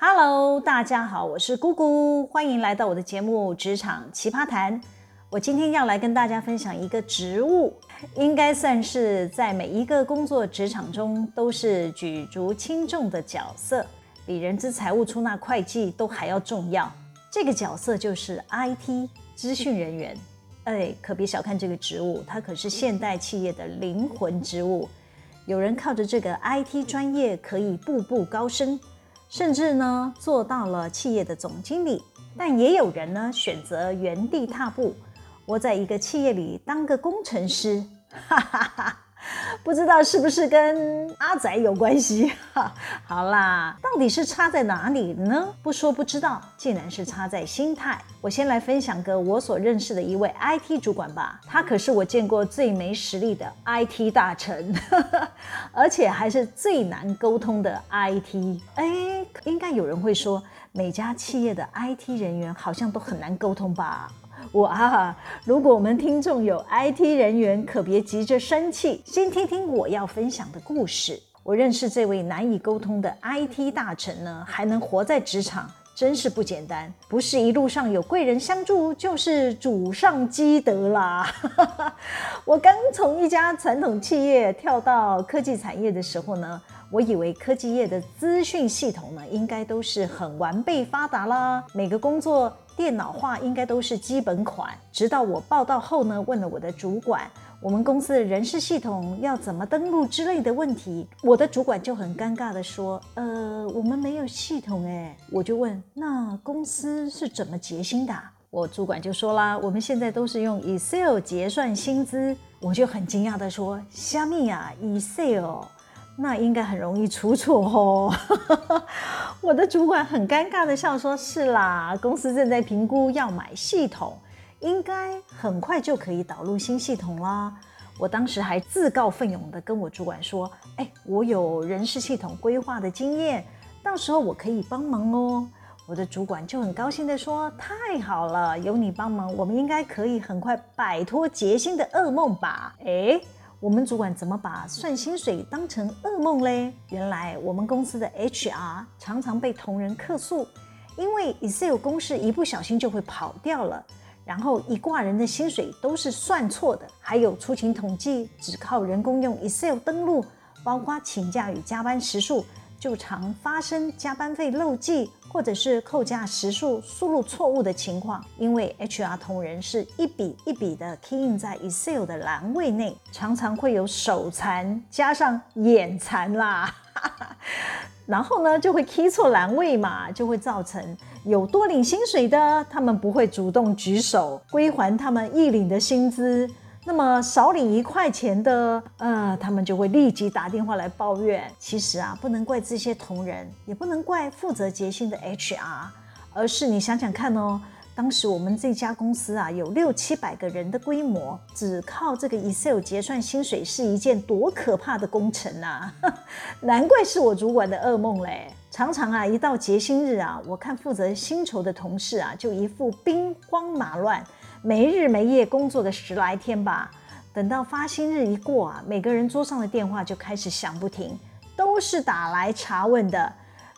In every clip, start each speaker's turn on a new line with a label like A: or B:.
A: Hello，大家好，我是姑姑，欢迎来到我的节目《职场奇葩谈》。我今天要来跟大家分享一个职务，应该算是在每一个工作职场中都是举足轻重的角色，比人资、财务、出纳、会计都还要重要。这个角色就是 IT 资讯人员。哎，可别小看这个职务，它可是现代企业的灵魂职务。有人靠着这个 IT 专业可以步步高升，甚至呢做到了企业的总经理。但也有人呢选择原地踏步，窝在一个企业里当个工程师。哈哈哈。不知道是不是跟阿仔有关系？哈，好啦，到底是差在哪里呢？不说不知道，竟然是差在心态。我先来分享个我所认识的一位 IT 主管吧，他可是我见过最没实力的 IT 大臣，而且还是最难沟通的 IT。哎，应该有人会说，每家企业的 IT 人员好像都很难沟通吧？我啊！如果我们听众有 IT 人员，可别急着生气，先听听我要分享的故事。我认识这位难以沟通的 IT 大臣呢，还能活在职场，真是不简单。不是一路上有贵人相助，就是祖上积德啦。我刚从一家传统企业跳到科技产业的时候呢，我以为科技业的资讯系统呢，应该都是很完备发达啦，每个工作电脑化应该都是基本款。直到我报到后呢，问了我的主管，我们公司的人事系统要怎么登录之类的问题，我的主管就很尴尬地说：“呃，我们没有系统诶。”我就问：“那公司是怎么结薪的？”我主管就说啦：“我们现在都是用 Excel 结算薪资。”我就很惊讶地说：“虾米呀，Excel？” 那应该很容易出错哦。我的主管很尴尬的笑说：“是啦，公司正在评估要买系统，应该很快就可以导入新系统啦。”我当时还自告奋勇的跟我主管说：“哎，我有人事系统规划的经验，到时候我可以帮忙哦。”我的主管就很高兴的说：“太好了，有你帮忙，我们应该可以很快摆脱结薪的噩梦吧？”哎。我们主管怎么把算薪水当成噩梦嘞？原来我们公司的 HR 常常被同仁客诉，因为 Excel 公式一不小心就会跑掉了，然后一挂人的薪水都是算错的，还有出勤统计只靠人工用 Excel 登录，包括请假与加班时数。就常发生加班费漏记，或者是扣价时数输入错误的情况。因为 HR 同仁是一笔一笔的 key in 在 Excel 的栏位内，常常会有手残加上眼残啦，然后呢就会 key 错栏位嘛，就会造成有多领薪水的，他们不会主动举手归还他们一领的薪资。那么少领一块钱的，呃，他们就会立即打电话来抱怨。其实啊，不能怪这些同仁，也不能怪负责结薪的 HR，而是你想想看哦，当时我们这家公司啊，有六七百个人的规模，只靠这个 Excel 结算薪水是一件多可怕的工程啊！难怪是我主管的噩梦嘞。常常啊，一到结薪日啊，我看负责薪酬的同事啊，就一副兵荒马乱。没日没夜工作个十来天吧，等到发薪日一过啊，每个人桌上的电话就开始响不停，都是打来查问的。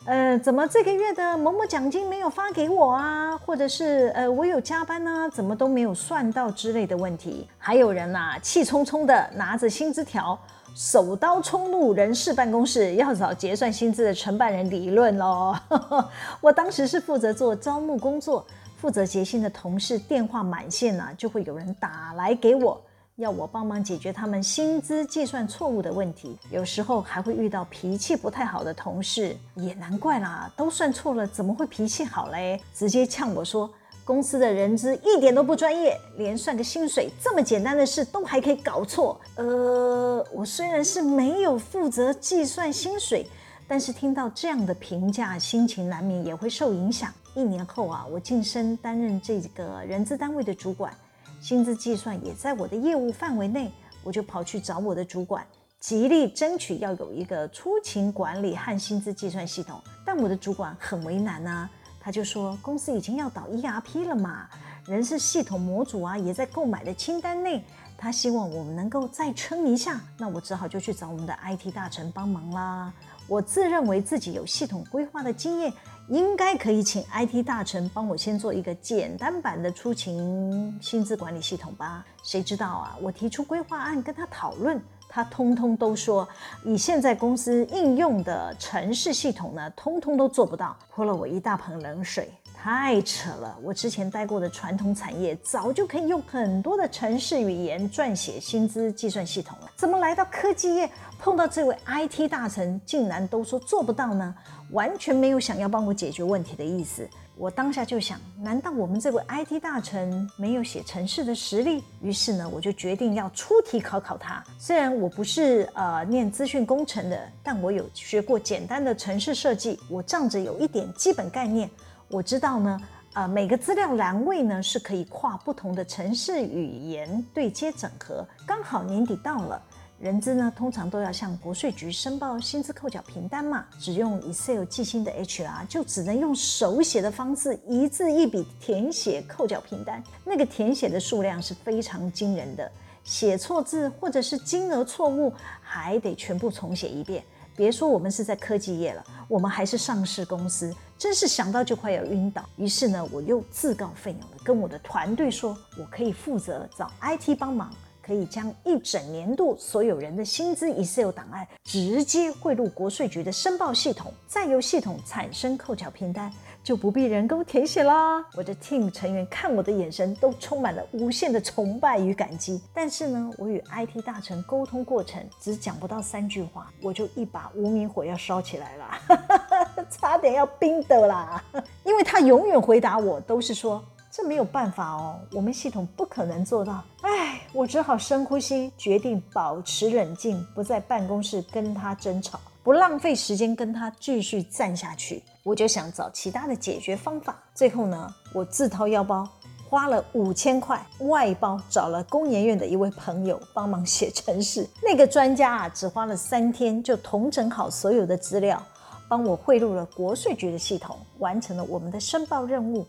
A: 呃，怎么这个月的某某奖金没有发给我啊？或者是呃，我有加班呢，怎么都没有算到之类的问题。还有人呐，气冲冲的拿着薪资条，手刀冲入人事办公室，要找结算薪资的承办人理论喽。我当时是负责做招募工作。负责结薪的同事电话满线呢，就会有人打来给我，要我帮忙解决他们薪资计算错误的问题。有时候还会遇到脾气不太好的同事，也难怪啦，都算错了，怎么会脾气好嘞？直接呛我说，公司的人资一点都不专业，连算个薪水这么简单的事都还可以搞错。呃，我虽然是没有负责计算薪水，但是听到这样的评价，心情难免也会受影响。一年后啊，我晋升担任这个人资单位的主管，薪资计算也在我的业务范围内，我就跑去找我的主管，极力争取要有一个出勤管理和薪资计算系统。但我的主管很为难啊，他就说公司已经要导 ERP 了嘛，人事系统模组啊也在购买的清单内，他希望我们能够再撑一下。那我只好就去找我们的 IT 大臣帮忙啦。我自认为自己有系统规划的经验。应该可以请 IT 大臣帮我先做一个简单版的出勤薪资管理系统吧。谁知道啊，我提出规划案跟他讨论，他通通都说以现在公司应用的城市系统呢，通通都做不到，泼了我一大盆冷水。太扯了！我之前待过的传统产业早就可以用很多的城市语言撰写薪资计算系统了，怎么来到科技业碰到这位 IT 大臣，竟然都说做不到呢？完全没有想要帮我解决问题的意思。我当下就想，难道我们这位 IT 大臣没有写城市的实力？于是呢，我就决定要出题考考他。虽然我不是呃念资讯工程的，但我有学过简单的城市设计，我仗着有一点基本概念。我知道呢，呃，每个资料栏位呢是可以跨不同的城市语言对接整合。刚好年底到了，人资呢通常都要向国税局申报薪资扣缴凭单嘛。只用 Excel 记薪的 HR 就只能用手写的方式一字一笔填写扣缴凭单，那个填写的数量是非常惊人的，写错字或者是金额错误还得全部重写一遍。别说我们是在科技业了，我们还是上市公司，真是想到就快要晕倒。于是呢，我又自告奋勇的跟我的团队说，我可以负责找 IT 帮忙，可以将一整年度所有人的薪资 Excel 档案直接汇入国税局的申报系统，再由系统产生扣缴凭单。就不必人工填写啦。我的 team 成员看我的眼神都充满了无限的崇拜与感激。但是呢，我与 IT 大臣沟通过程只讲不到三句话，我就一把无名火要烧起来了，差点要冰的啦。因为他永远回答我都是说，这没有办法哦，我们系统不可能做到。唉，我只好深呼吸，决定保持冷静，不在办公室跟他争吵。不浪费时间跟他继续战下去，我就想找其他的解决方法。最后呢，我自掏腰包花了五千块外包找了工研院的一位朋友帮忙写程式。那个专家啊，只花了三天就统整好所有的资料，帮我汇入了国税局的系统，完成了我们的申报任务。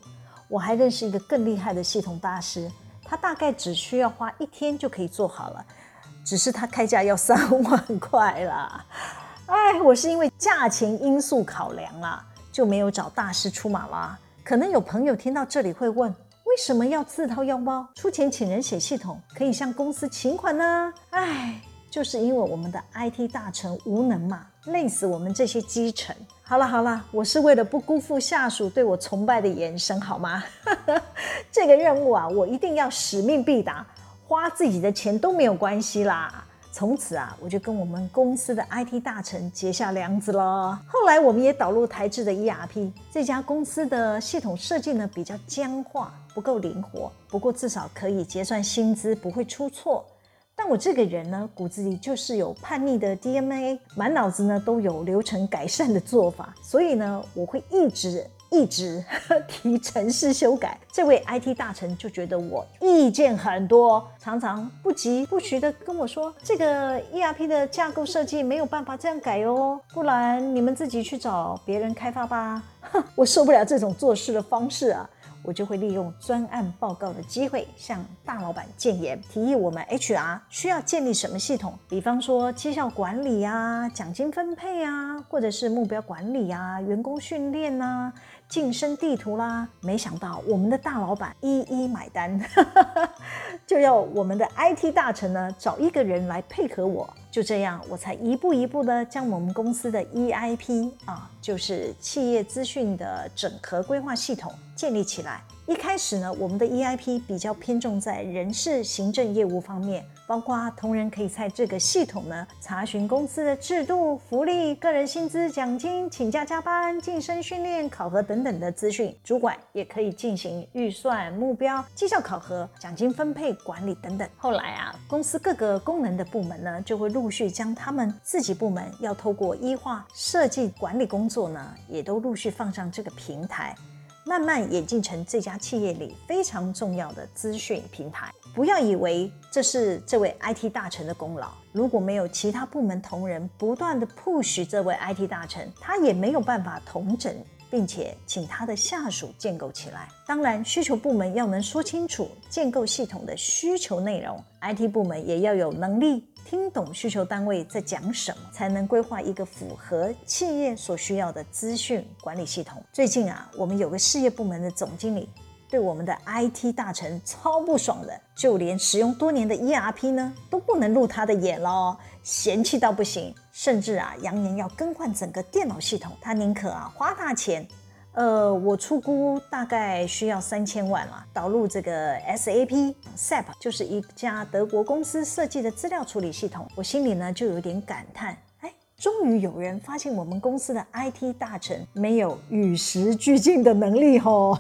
A: 我还认识一个更厉害的系统大师，他大概只需要花一天就可以做好了，只是他开价要三万块啦。哎，我是因为价钱因素考量啦，就没有找大师出马啦。可能有朋友听到这里会问，为什么要自掏腰包出钱请人写系统，可以向公司请款呢？哎，就是因为我们的 IT 大臣无能嘛，累死我们这些基层。好了好了，我是为了不辜负下属对我崇拜的眼神，好吗？这个任务啊，我一定要使命必达，花自己的钱都没有关系啦。从此啊，我就跟我们公司的 IT 大臣结下梁子了。后来我们也导入台制的 ERP，这家公司的系统设计呢比较僵化，不够灵活。不过至少可以结算薪资，不会出错。但我这个人呢，骨子里就是有叛逆的 DNA，满脑子呢都有流程改善的做法，所以呢，我会一直。一直 提程式修改，这位 IT 大臣就觉得我意见很多，常常不疾不徐的跟我说：“这个 ERP 的架构设计没有办法这样改哦，不然你们自己去找别人开发吧。”哼，我受不了这种做事的方式啊。我就会利用专案报告的机会，向大老板建言，提议我们 HR 需要建立什么系统，比方说绩效管理啊、奖金分配啊，或者是目标管理啊、员工训练啊、晋升地图啦。没想到我们的大老板一一买单，就要我们的 IT 大臣呢找一个人来配合我。就这样，我才一步一步的将我们公司的 EIP 啊，就是企业资讯的整合规划系统建立起来。一开始呢，我们的 EIP 比较偏重在人事行政业务方面。包括同仁可以在这个系统呢查询公司的制度、福利、个人薪资、奖金、请假加班、晋升训练、考核等等的资讯。主管也可以进行预算、目标、绩效考核、奖金分配管理等等。后来啊，公司各个功能的部门呢，就会陆续将他们自己部门要透过 E 化设计管理工作呢，也都陆续放上这个平台。慢慢演进成这家企业里非常重要的资讯平台。不要以为这是这位 IT 大臣的功劳，如果没有其他部门同仁不断的 push 这位 IT 大臣，他也没有办法同整并且请他的下属建构起来。当然，需求部门要能说清楚建构系统的需求内容，IT 部门也要有能力听懂需求单位在讲什么，才能规划一个符合企业所需要的资讯管理系统。最近啊，我们有个事业部门的总经理。对我们的 IT 大臣超不爽的，就连使用多年的 ERP 呢都不能入他的眼喽，嫌弃到不行，甚至啊扬言要更换整个电脑系统，他宁可啊花大钱，呃，我出估大概需要三千万了，导入这个 SAP SAP 就是一家德国公司设计的资料处理系统，我心里呢就有点感叹，哎，终于有人发现我们公司的 IT 大臣没有与时俱进的能力吼。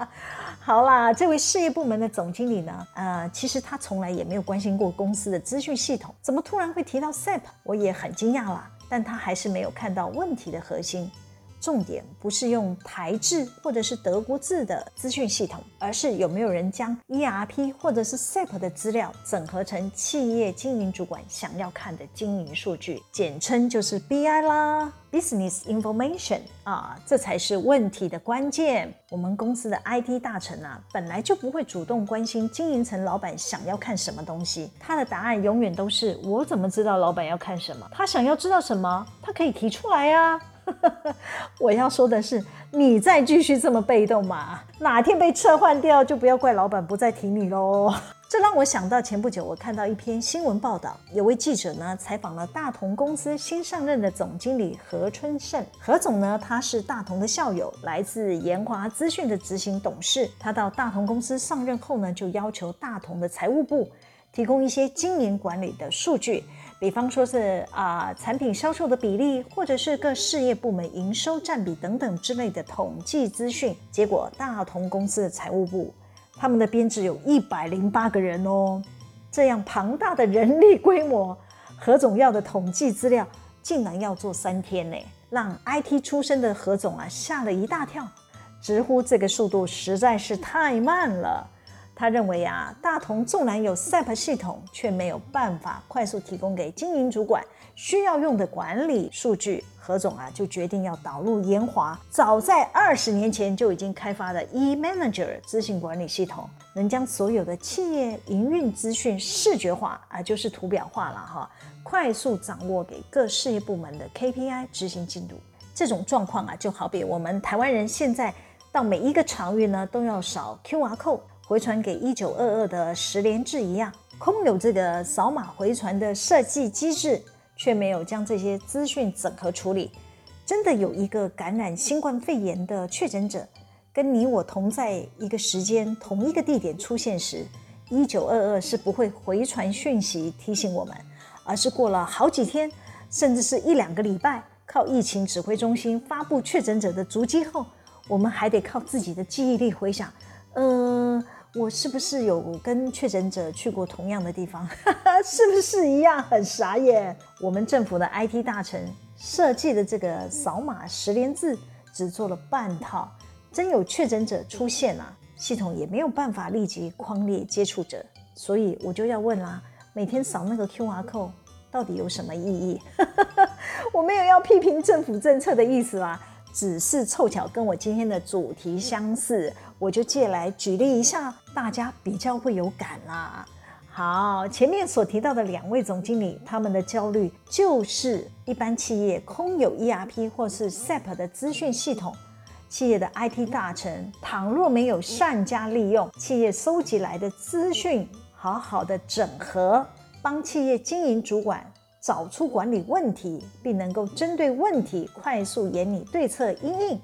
A: 好啦，这位事业部门的总经理呢，呃，其实他从来也没有关心过公司的资讯系统，怎么突然会提到 SAP？我也很惊讶啦，但他还是没有看到问题的核心。重点不是用台制或者是德国制的资讯系统，而是有没有人将 ERP 或者是 SAP 的资料整合成企业经营主管想要看的经营数据，简称就是 BI 啦，Business Information 啊，这才是问题的关键。我们公司的 IT 大臣啊，本来就不会主动关心经营层老板想要看什么东西，他的答案永远都是我怎么知道老板要看什么？他想要知道什么，他可以提出来呀。我要说的是，你再继续这么被动嘛，哪天被撤换掉，就不要怪老板不再提你喽。这让我想到前不久我看到一篇新闻报道，有位记者呢采访了大同公司新上任的总经理何春盛。何总呢，他是大同的校友，来自研华资讯的执行董事。他到大同公司上任后呢，就要求大同的财务部提供一些经营管理的数据。比方说是啊、产品销售的比例，或者是各事业部门营收占比等等之类的统计资讯。结果，大同公司的财务部，他们的编制有一百零八个人哦，这样庞大的人力规模，何总要的统计资料竟然要做三天呢，让 IT 出身的何总啊吓了一大跳，直呼这个速度实在是太慢了。他认为啊，大同纵然有 SAP 系统，却没有办法快速提供给经营主管需要用的管理数据。何总啊，就决定要导入研华早在二十年前就已经开发的 eManager 资讯管理系统，能将所有的企业营运资讯视觉化啊，就是图表化了哈，快速掌握给各事业部门的 KPI 执行进度。这种状况啊，就好比我们台湾人现在到每一个场域呢，都要扫 QR code。回传给一九二二的十连制一样，空有这个扫码回传的设计机制，却没有将这些资讯整合处理。真的有一个感染新冠肺炎的确诊者，跟你我同在一个时间、同一个地点出现时，一九二二是不会回传讯息提醒我们，而是过了好几天，甚至是一两个礼拜，靠疫情指挥中心发布确诊者的足迹后，我们还得靠自己的记忆力回想，嗯、呃。我是不是有跟确诊者去过同样的地方？是不是一样？很傻眼。我们政府的 IT 大臣设计的这个扫码十连字只做了半套，真有确诊者出现啊，系统也没有办法立即框列接触者。所以我就要问啦，每天扫那个 QR code 到底有什么意义？我没有要批评政府政策的意思啦。只是凑巧跟我今天的主题相似，我就借来举例一下，大家比较会有感啦。好，前面所提到的两位总经理，他们的焦虑就是一般企业空有 ERP 或是 SAP 的资讯系统，企业的 IT 大臣倘若没有善加利用企业收集来的资讯，好好的整合，帮企业经营主管。找出管理问题，并能够针对问题快速研拟对策因应，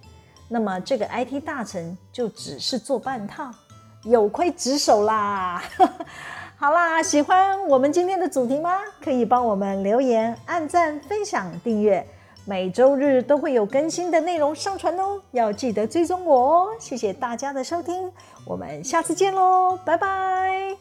A: 那么这个 IT 大臣就只是做半套，有亏职守啦。好啦，喜欢我们今天的主题吗？可以帮我们留言、按赞、分享、订阅，每周日都会有更新的内容上传哦，要记得追踪我哦。谢谢大家的收听，我们下次见喽，拜拜。